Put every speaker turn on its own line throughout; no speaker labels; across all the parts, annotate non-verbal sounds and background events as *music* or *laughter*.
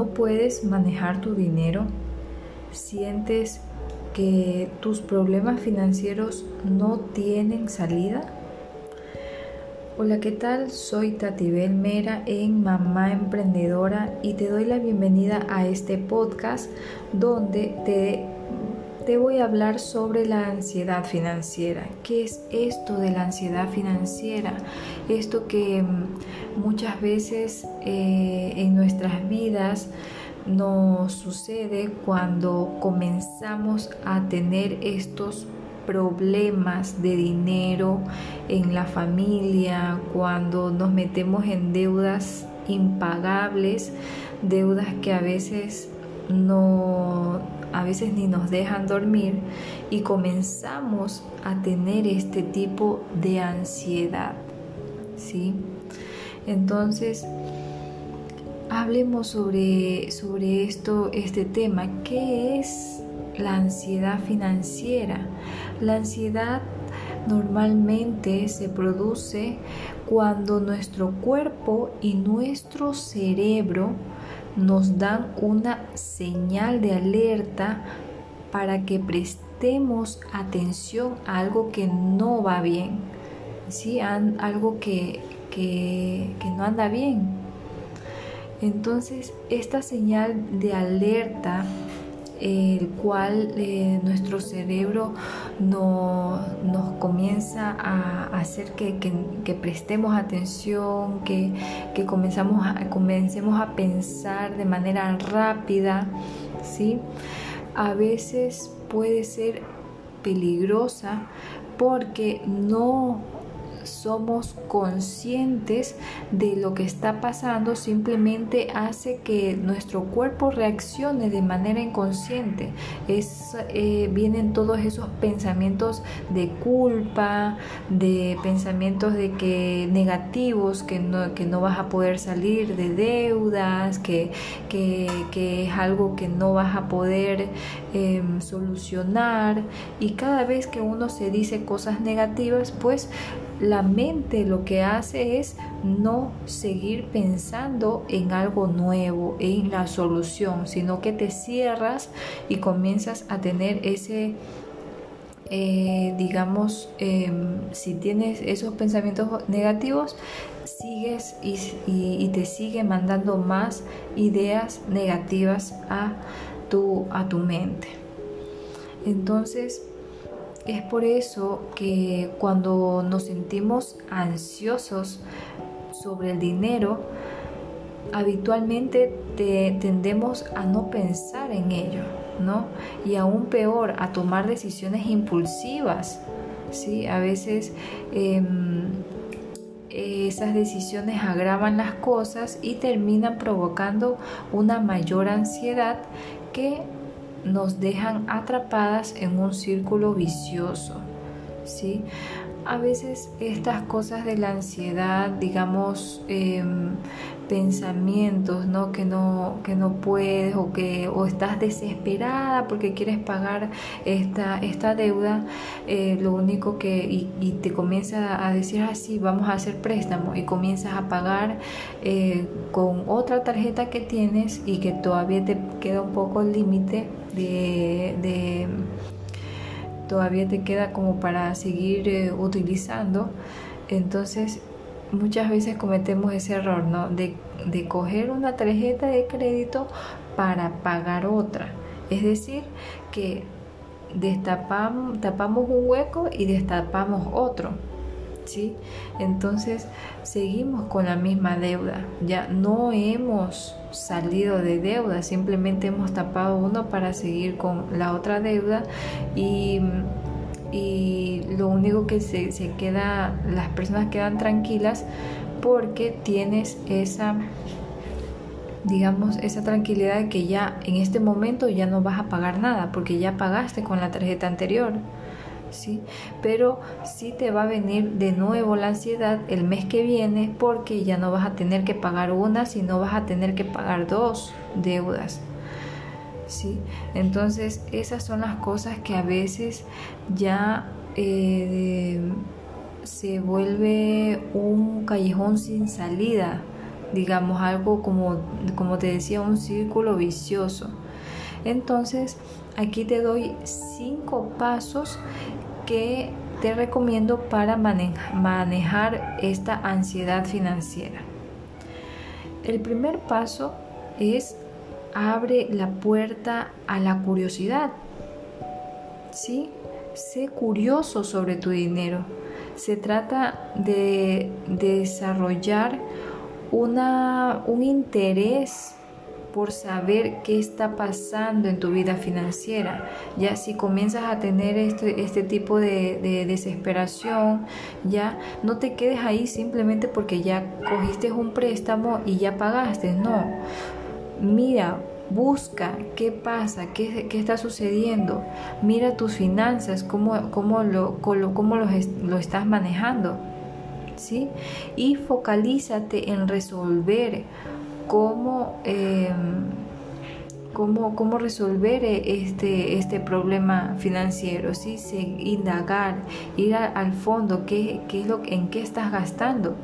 no puedes manejar tu dinero, sientes que tus problemas financieros no tienen salida. Hola, ¿qué tal? Soy Tatibel Mera en Mamá Emprendedora y te doy la bienvenida a este podcast donde te, te voy a hablar sobre la ansiedad financiera. ¿Qué es esto de la ansiedad financiera? Esto que muchas veces eh, en nuestras vidas nos sucede cuando comenzamos a tener estos problemas de dinero en la familia, cuando nos metemos en deudas impagables, deudas que a veces no a veces ni nos dejan dormir y comenzamos a tener este tipo de ansiedad. ¿Sí? Entonces, hablemos sobre, sobre esto, este tema. ¿Qué es la ansiedad financiera? La ansiedad normalmente se produce cuando nuestro cuerpo y nuestro cerebro nos dan una señal de alerta para que prestemos atención a algo que no va bien, ¿sí? algo que, que no anda bien. Entonces, esta señal de alerta, el cual eh, nuestro cerebro no, nos comienza a hacer que, prestemos atención, que, comenzamos a, comencemos a pensar de manera rápida, ¿sí? a veces puede ser peligrosa porque no somos conscientes de lo que está pasando simplemente hace que nuestro cuerpo reaccione de manera inconsciente. Es, eh, vienen todos esos pensamientos de culpa, de pensamientos de que negativos, que no, que no vas a poder salir de deudas, que, que, es algo que no vas a poder em, solucionar. Y cada vez que uno se dice cosas negativas, pues la mente lo que hace es no seguir pensando en algo nuevo, en la solución, sino que te cierras y comienzas a tener ese, eh, digamos, em, si tienes esos pensamientos negativos, sigues y, y, te sigue mandando más ideas negativas a tu, a tu mente. Entonces, es por eso que cuando nos sentimos ansiosos sobre el dinero, habitualmente tendemos a no pensar en ello, ¿no? Y aún peor, a tomar decisiones impulsivas, ¿sí? A veces em, esas decisiones agravan las cosas y terminan provocando una mayor ansiedad que nos dejan atrapadas en un círculo vicioso. ¿sí? A veces estas cosas de la ansiedad, digamos, em, pensamientos ¿no? Que, no, que no puedes o que o estás desesperada porque quieres pagar esta, esta deuda, eh, lo único que y, te comienza a decir así, ah, vamos a hacer préstamo y comienzas a pagar eh, con otra tarjeta que tienes y que todavía te queda un poco el límite de, todavía te queda como para seguir eh, utilizando entonces muchas veces cometemos ese error, ¿no? De, de coger una tarjeta de crédito para pagar otra. Es decir, que destapamos, tapamos un hueco y destapamos otro. ¿Sí? Entonces seguimos con la misma deuda. Ya no hemos salido de deuda, simplemente hemos tapado uno para seguir con la otra deuda y y lo único que se, queda, las personas quedan tranquilas porque tienes esa digamos, esa tranquilidad de que ya en este momento ya no vas a pagar nada porque ya pagaste con la tarjeta anterior. ¿sí? Pero sí te va a venir de nuevo la ansiedad el mes que viene porque ya no vas a tener que pagar una, sino vas a tener que pagar dos deudas. ¿Sí? Entonces esas son las cosas que a veces ya eh, se vuelve un callejón sin salida digamos algo como, como te decía, un círculo vicioso. Entonces, aquí te doy cinco pasos que te recomiendo para manejar esta ansiedad financiera. El primer paso es abre la puerta a la curiosidad. ¿Sí? Sé curioso sobre tu dinero. Se trata de, desarrollar una, un interés por saber qué está pasando en tu vida financiera. Ya si comienzas a tener este, este tipo de, desesperación, ya no te quedes ahí simplemente porque ya cogiste un préstamo y ya pagaste. No, mira, busca qué pasa, qué, qué, está sucediendo, mira tus finanzas, cómo, cómo, lo, cómo lo, lo, estás manejando, ¿sí? Y focalízate en resolver Em, cómo, cómo, resolver este, este problema financiero, ¿sí? indagar, ir al fondo, qué, qué es lo, en qué estás gastando.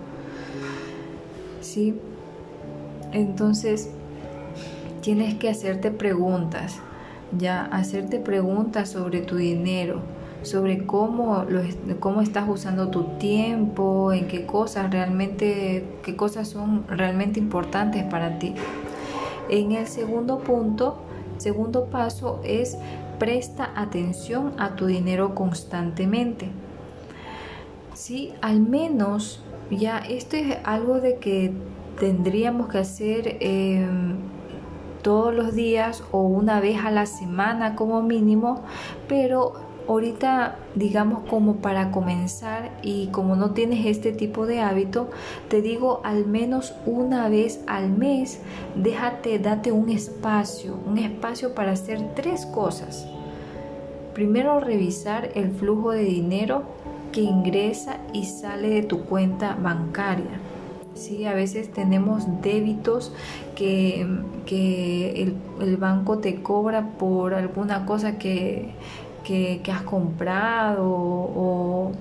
¿sí? Entonces, tienes que hacerte preguntas, ya, hacerte preguntas sobre tu dinero, sobre cómo, lo, cómo estás usando tu tiempo, en qué cosas realmente, qué cosas son realmente importantes para ti. En el segundo punto, segundo paso es presta atención a tu dinero constantemente. Sí, al menos ya esto es algo de que tendríamos que hacer em, todos los días o una vez a la semana como mínimo, pero Ahorita, digamos como para comenzar y como no tienes este tipo de hábito, te digo al menos una vez al mes, déjate, date un espacio, un espacio para hacer tres cosas. Primero, revisar el flujo de dinero que ingresa y sale de tu cuenta bancaria. Sí, a veces tenemos débitos que, el, el, banco te cobra por alguna cosa que, que, has comprado o,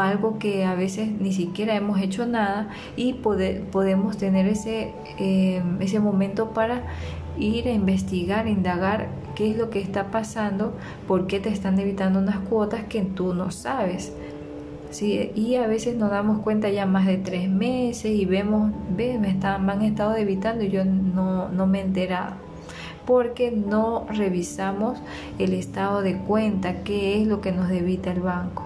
algo que a veces ni siquiera hemos hecho nada y podemos tener ese, em, ese momento para ir a investigar, indagar qué es lo que está pasando, por qué te están evitando unas cuotas que tú no sabes. Y a veces nos damos cuenta ya más de tres meses y vemos, ve, me, están, me han estado evitando y yo no, no me he enterado porque no revisamos el estado de cuenta, qué es lo que nos debita el banco.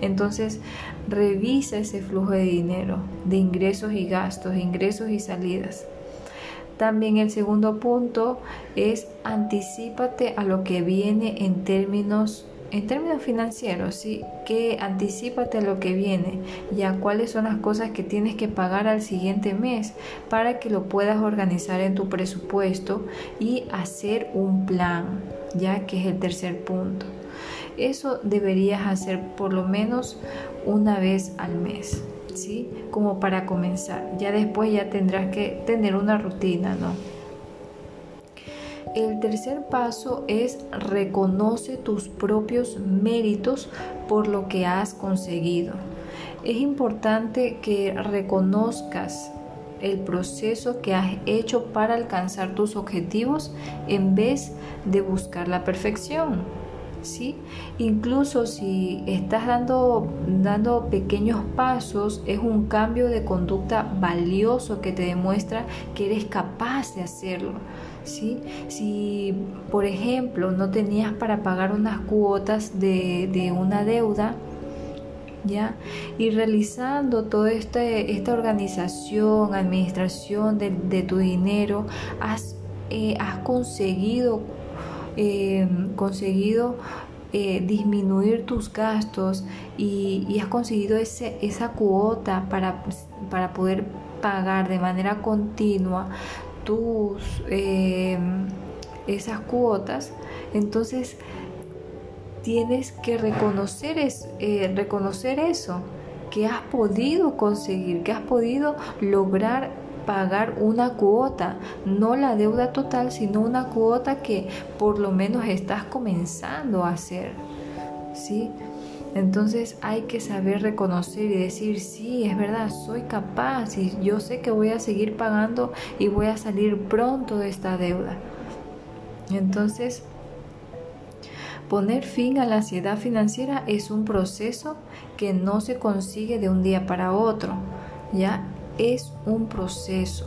Entonces, revisa ese flujo de dinero, de ingresos y gastos, ingresos y salidas. También el segundo punto es anticipate a lo que viene en términos en términos financieros, sí, que anticipate lo que viene, ya cuáles son las cosas que tienes que pagar al siguiente mes para que lo puedas organizar en tu presupuesto y hacer un plan, ya que es el tercer punto. Eso deberías hacer por lo menos una vez al mes, ¿sí? Como para comenzar. Ya después ya tendrás que tener una rutina, ¿no? El tercer paso es reconoce tus propios méritos por lo que has conseguido. Es importante que reconozcas el proceso que has hecho para alcanzar tus objetivos en vez de buscar la perfección. ¿Sí? Incluso si estás dando, dando pequeños pasos, es un cambio de conducta valioso que te demuestra que eres capaz de hacerlo. Si, por ejemplo, no tenías para pagar unas cuotas de, una deuda, ¿ya? Y realizando toda este, esta organización, administración de, tu dinero, has, eh, has conseguido, em, conseguido eh, disminuir tus gastos y, has conseguido ese, esa cuota para, para poder pagar de manera continua tus eh, esas cuotas, entonces tienes que reconocer, es, eh, reconocer eso, que has podido conseguir, que has podido lograr pagar una cuota, no la deuda total, sino una cuota que por lo menos estás comenzando a hacer. ¿sí? Entonces hay que saber reconocer y decir, sí, es verdad, soy capaz y yo sé que voy a seguir pagando y voy a salir pronto de esta deuda. Entonces, poner fin a la ansiedad financiera es un proceso que no se consigue de un día para otro, ya es un proceso.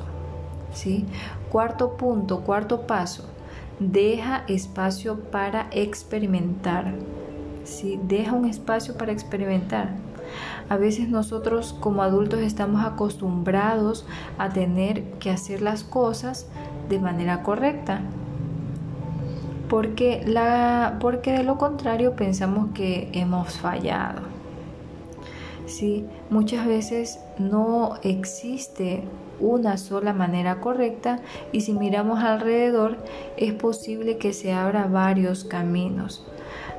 ¿sí? Cuarto punto, cuarto paso, deja espacio para experimentar. ¿Sí? Deja un espacio para experimentar. A veces nosotros como adultos estamos acostumbrados a tener que hacer las cosas de manera correcta. Porque, la, porque de lo contrario pensamos que hemos fallado. Sí, muchas veces no existe una sola manera correcta y si miramos alrededor es posible que se abra varios caminos.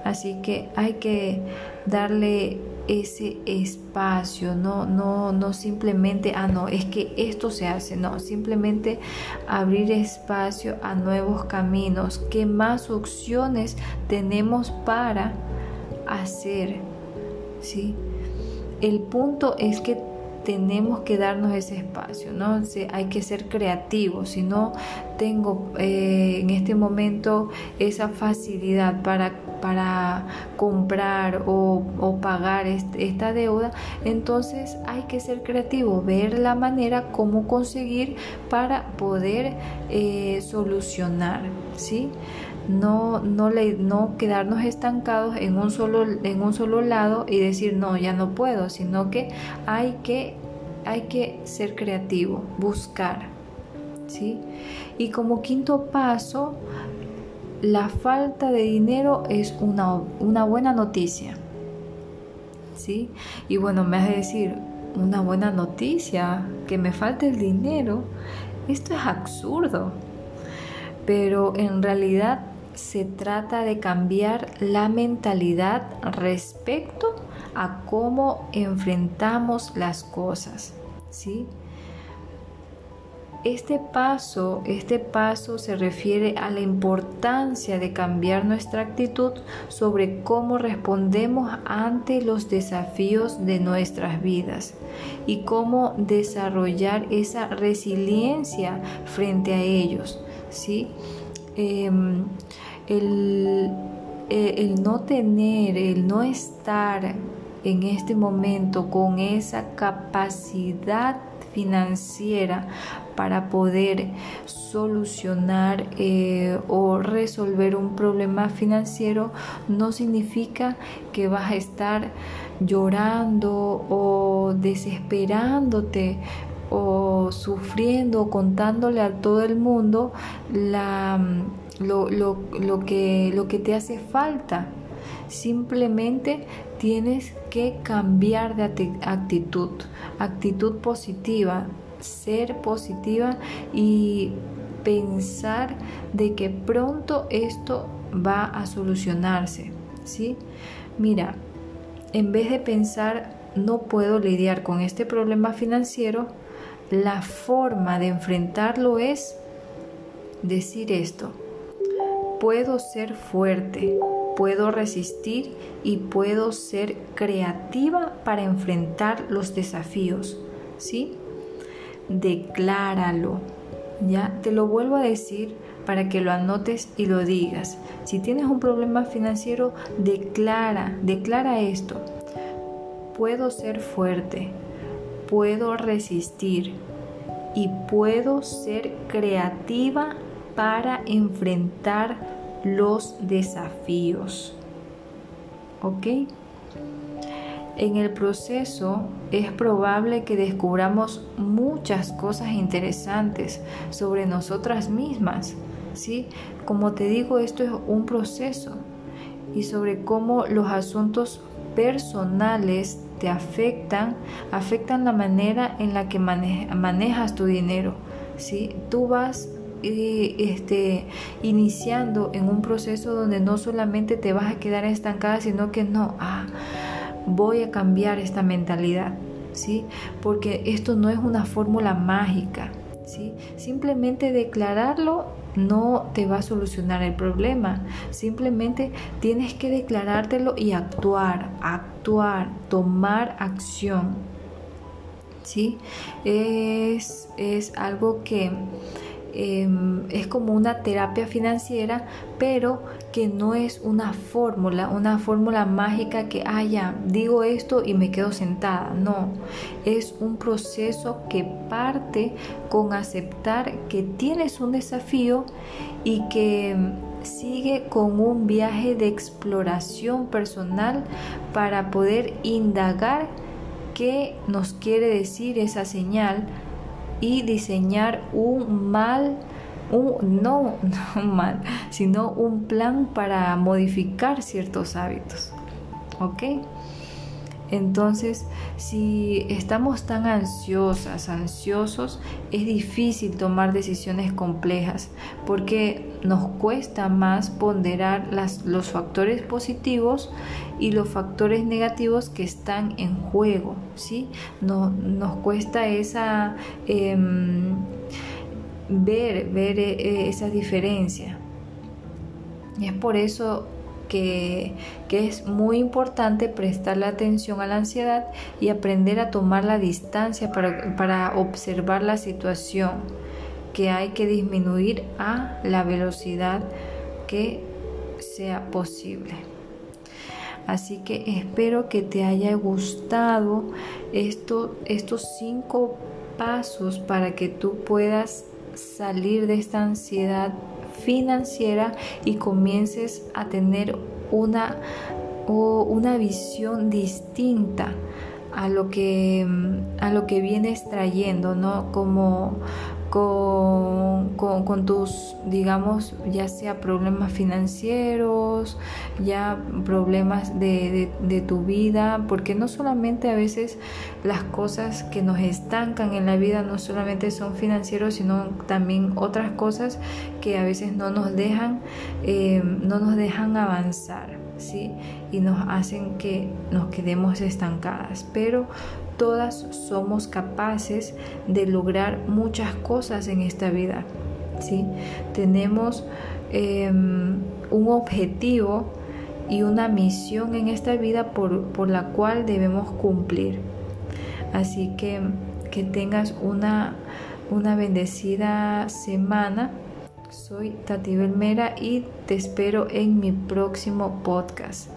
Así que hay que darle ese espacio, no, no, no simplemente, ah, no, es que esto se hace, no, simplemente abrir espacio a nuevos caminos, qué más opciones tenemos para hacer, ¿sí? El punto es que tenemos que darnos ese espacio, ¿no? hay que ser creativos. Si no tengo eh, en este momento esa facilidad para, para comprar o, pagar esta deuda, entonces hay que ser creativo, ver la manera cómo conseguir para poder eh, solucionar, ¿sí? No, no, le, no quedarnos estancados en un, solo, en un solo lado y decir no, ya no puedo, sino que hay que, hay que ser creativo, buscar. ¿sí? Y como quinto paso, la falta de dinero es una, una buena noticia. ¿sí? Y bueno, me has de decir, una buena noticia, que me falte el dinero, esto es absurdo. Pero en realidad se trata de cambiar la mentalidad respecto a cómo enfrentamos las cosas, ¿sí? Este paso, este paso se refiere a la importancia de cambiar nuestra actitud sobre cómo respondemos ante los desafíos de nuestras vidas y cómo desarrollar esa resiliencia frente a ellos, ¿sí? Em, el, eh, el no tener, el no estar en este momento con esa capacidad financiera para poder solucionar eh, o resolver un problema financiero no significa que vas a estar llorando o desesperándote o sufriendo, contándole a todo el mundo la, lo, lo, que, lo que te hace falta. Simplemente tienes que cambiar de actitud, actitud positiva, ser positiva y pensar de que pronto esto va a solucionarse, ¿sí? Mira, en vez de pensar no puedo lidiar con este problema financiero, la forma de enfrentarlo es decir esto. Puedo ser fuerte, puedo resistir y puedo ser creativa para enfrentar los desafíos. ¿Sí? Decláralo. Ya te lo vuelvo a decir para que lo anotes y lo digas. Si tienes un problema financiero, declara, declara esto. Puedo ser fuerte, puedo resistir y puedo ser creativa para enfrentar los desafíos. ¿Ok? En el proceso es probable que descubramos muchas cosas interesantes sobre nosotras mismas, ¿sí? Como te digo, esto es un proceso y sobre cómo los asuntos personales te afectan, afectan la manera en la que manejas tu dinero. ¿sí? Tú vas eh, este, iniciando en un proceso donde no solamente te vas a quedar estancada, sino que no, ah, voy a cambiar esta mentalidad. ¿sí? Porque esto no es una fórmula mágica. ¿sí? Simplemente declararlo no te va a solucionar el problema. Simplemente tienes que declarártelo y actuar, actuar, tomar acción. ¿Sí? Es, es algo que Em, es como una terapia financiera, pero que no es una fórmula, una fórmula mágica que, ah, ya, digo esto y me quedo sentada. No, es un proceso que parte con aceptar que tienes un desafío y que sigue con un viaje de exploración personal para poder indagar qué nos quiere decir esa señal y diseñar un mal, un, no, *laughs* mal, sino un plan para modificar ciertos hábitos. ¿Ok? Entonces, si estamos tan ansiosas, ansiosos, es difícil tomar decisiones complejas porque nos cuesta más ponderar las, los factores positivos y los factores negativos que están en juego. ¿sí? No, nos cuesta esa, em, ver, ver eh, esa diferencia. Es por eso que, es muy importante prestarle atención a la ansiedad y aprender a tomar la distancia para, para observar la situación que hay que disminuir a la velocidad que sea posible. Así que espero que te haya gustado esto, estos cinco pasos para que tú puedas salir de esta ansiedad financiera y comiences a tener una, una visión distinta a lo que a lo que vienes trayendo, ¿no? Como con, con, tus, digamos, ya sea problemas financieros, ya problemas de, de, tu vida, porque no solamente a veces las cosas que nos estancan en la vida no solamente son financieros, sino también otras cosas que a veces no nos dejan, eh, no nos dejan avanzar, ¿sí? Y nos hacen que nos quedemos estancadas. Pero todas somos capaces de lograr muchas cosas en esta vida. ¿sí? Tenemos em, un objetivo y una misión en esta vida por, por, la cual debemos cumplir. Así que que tengas una, una bendecida semana. Soy Tati Belmera y te espero en mi próximo podcast.